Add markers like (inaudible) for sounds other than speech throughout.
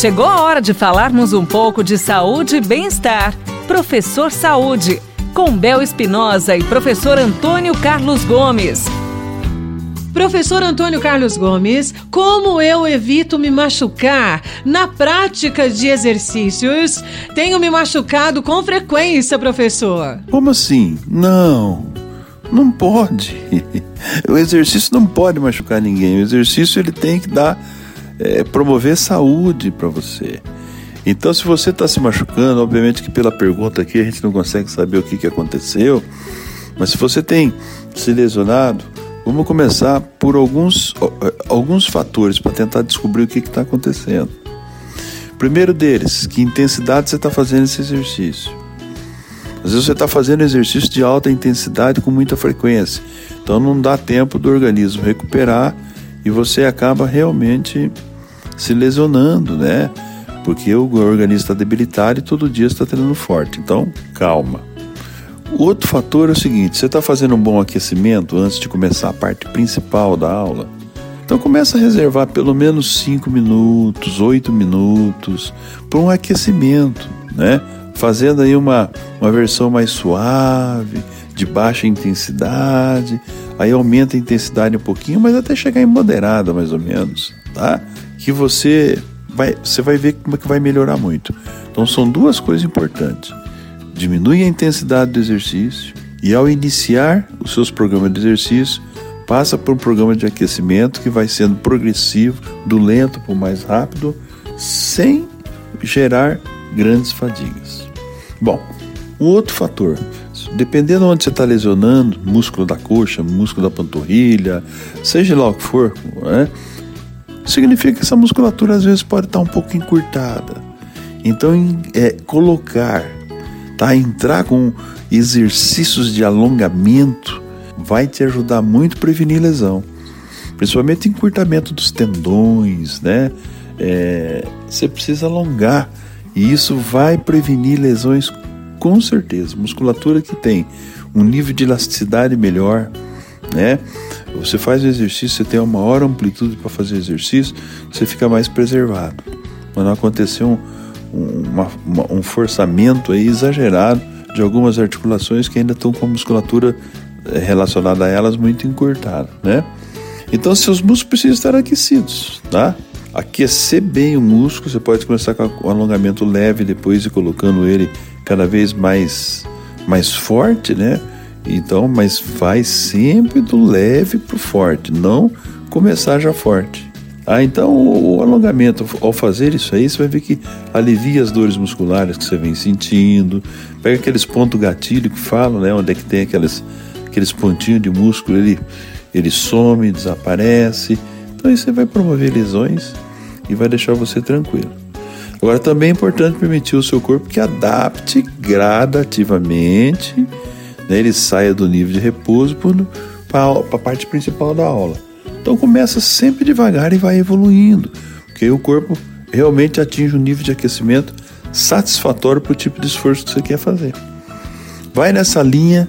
Chegou a hora de falarmos um pouco de saúde e bem-estar. Professor Saúde, com Bel Espinosa e professor Antônio Carlos Gomes. Professor Antônio Carlos Gomes, como eu evito me machucar na prática de exercícios? Tenho me machucado com frequência, professor. Como assim? Não, não pode. (laughs) O exercício não pode machucar ninguém. O exercício ele tem que dar, é, promover saúde para você. Então, se você está se machucando, obviamente que pela pergunta aqui a gente não consegue saber o que, que aconteceu, mas se você tem se lesionado, Vamos começar por alguns, alguns fatores para tentar descobrir o que está acontecendo. Primeiro deles, que intensidade você está fazendo esse exercício. Às vezes você está fazendo exercício de alta intensidade com muita frequência, então não dá tempo do organismo recuperar e você acaba realmente se lesionando, né? Porque o organismo está debilitado e todo dia está treinando forte. Então, calma. Outro fator é o seguinte: você está fazendo um bom aquecimento antes de começar a parte principal da aula? Então começa a reservar pelo menos 5 minutos, 8 minutos para um aquecimento, né? Fazendo aí uma, uma versão mais suave, de baixa intensidade, aí aumenta a intensidade um pouquinho, mas até chegar em moderada mais ou menos, tá? Que você vai, você vai ver como é que vai melhorar muito. Então são duas coisas importantes diminui a intensidade do exercício e, ao iniciar os seus programas de exercício, passa por um programa de aquecimento que vai sendo progressivo, do lento para o mais rápido, sem gerar grandes fadigas. Bom, um outro fator, dependendo onde você está lesionando, músculo da coxa, músculo da panturrilha, seja lá o que for, né, significa que essa musculatura às vezes pode estar um pouco encurtada. Então, é, colocar tá? Entrar com exercícios de alongamento vai te ajudar muito a prevenir lesão, principalmente encurtamento dos tendões, né? É, você precisa alongar e isso vai prevenir lesões com certeza. Musculatura que tem um nível de elasticidade melhor, né? Você faz o exercício, você tem uma maior amplitude para fazer exercício, você fica mais preservado. Quando acontecer um, uma, uma, um forçamento aí exagerado de algumas articulações que ainda estão com a musculatura eh, relacionada a elas muito encurtada, né? Então, seus músculos precisam estar aquecidos, tá? Aquecer bem o músculo, você pode começar com um alongamento leve, depois ir colocando ele cada vez mais, mais forte, né? Então, mas vai sempre do leve para o forte, não começar já forte. Ah, então o alongamento, ao fazer isso aí, você vai ver que alivia as dores musculares que você vem sentindo, pega aqueles pontos gatilho que falam, né, onde é que tem aqueles, aqueles pontinhos de músculo, ele, ele some, desaparece. Então isso vai promover lesões e vai deixar você tranquilo. Agora também é importante permitir o seu corpo que adapte gradativamente, né, ele saia do nível de repouso para a parte principal da aula. Então começa sempre devagar e vai evoluindo, porque o corpo realmente atinge um nível de aquecimento satisfatório para o tipo de esforço que você quer fazer. Vai nessa linha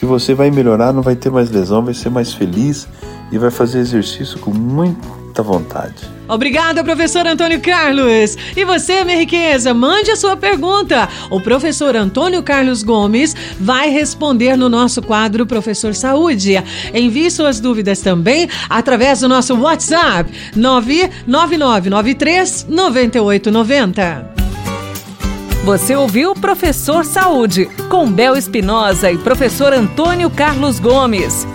que você vai melhorar, não vai ter mais lesão, vai ser mais feliz e vai fazer exercício com muita vontade. Obrigada, professor Antônio Carlos. E você, minha riqueza, mande a sua pergunta. O professor Antônio Carlos Gomes vai responder no nosso quadro Professor Saúde. Envie suas dúvidas também através do nosso WhatsApp 99993 9890. Você ouviu Professor Saúde com Bel Espinosa e professor Antônio Carlos Gomes.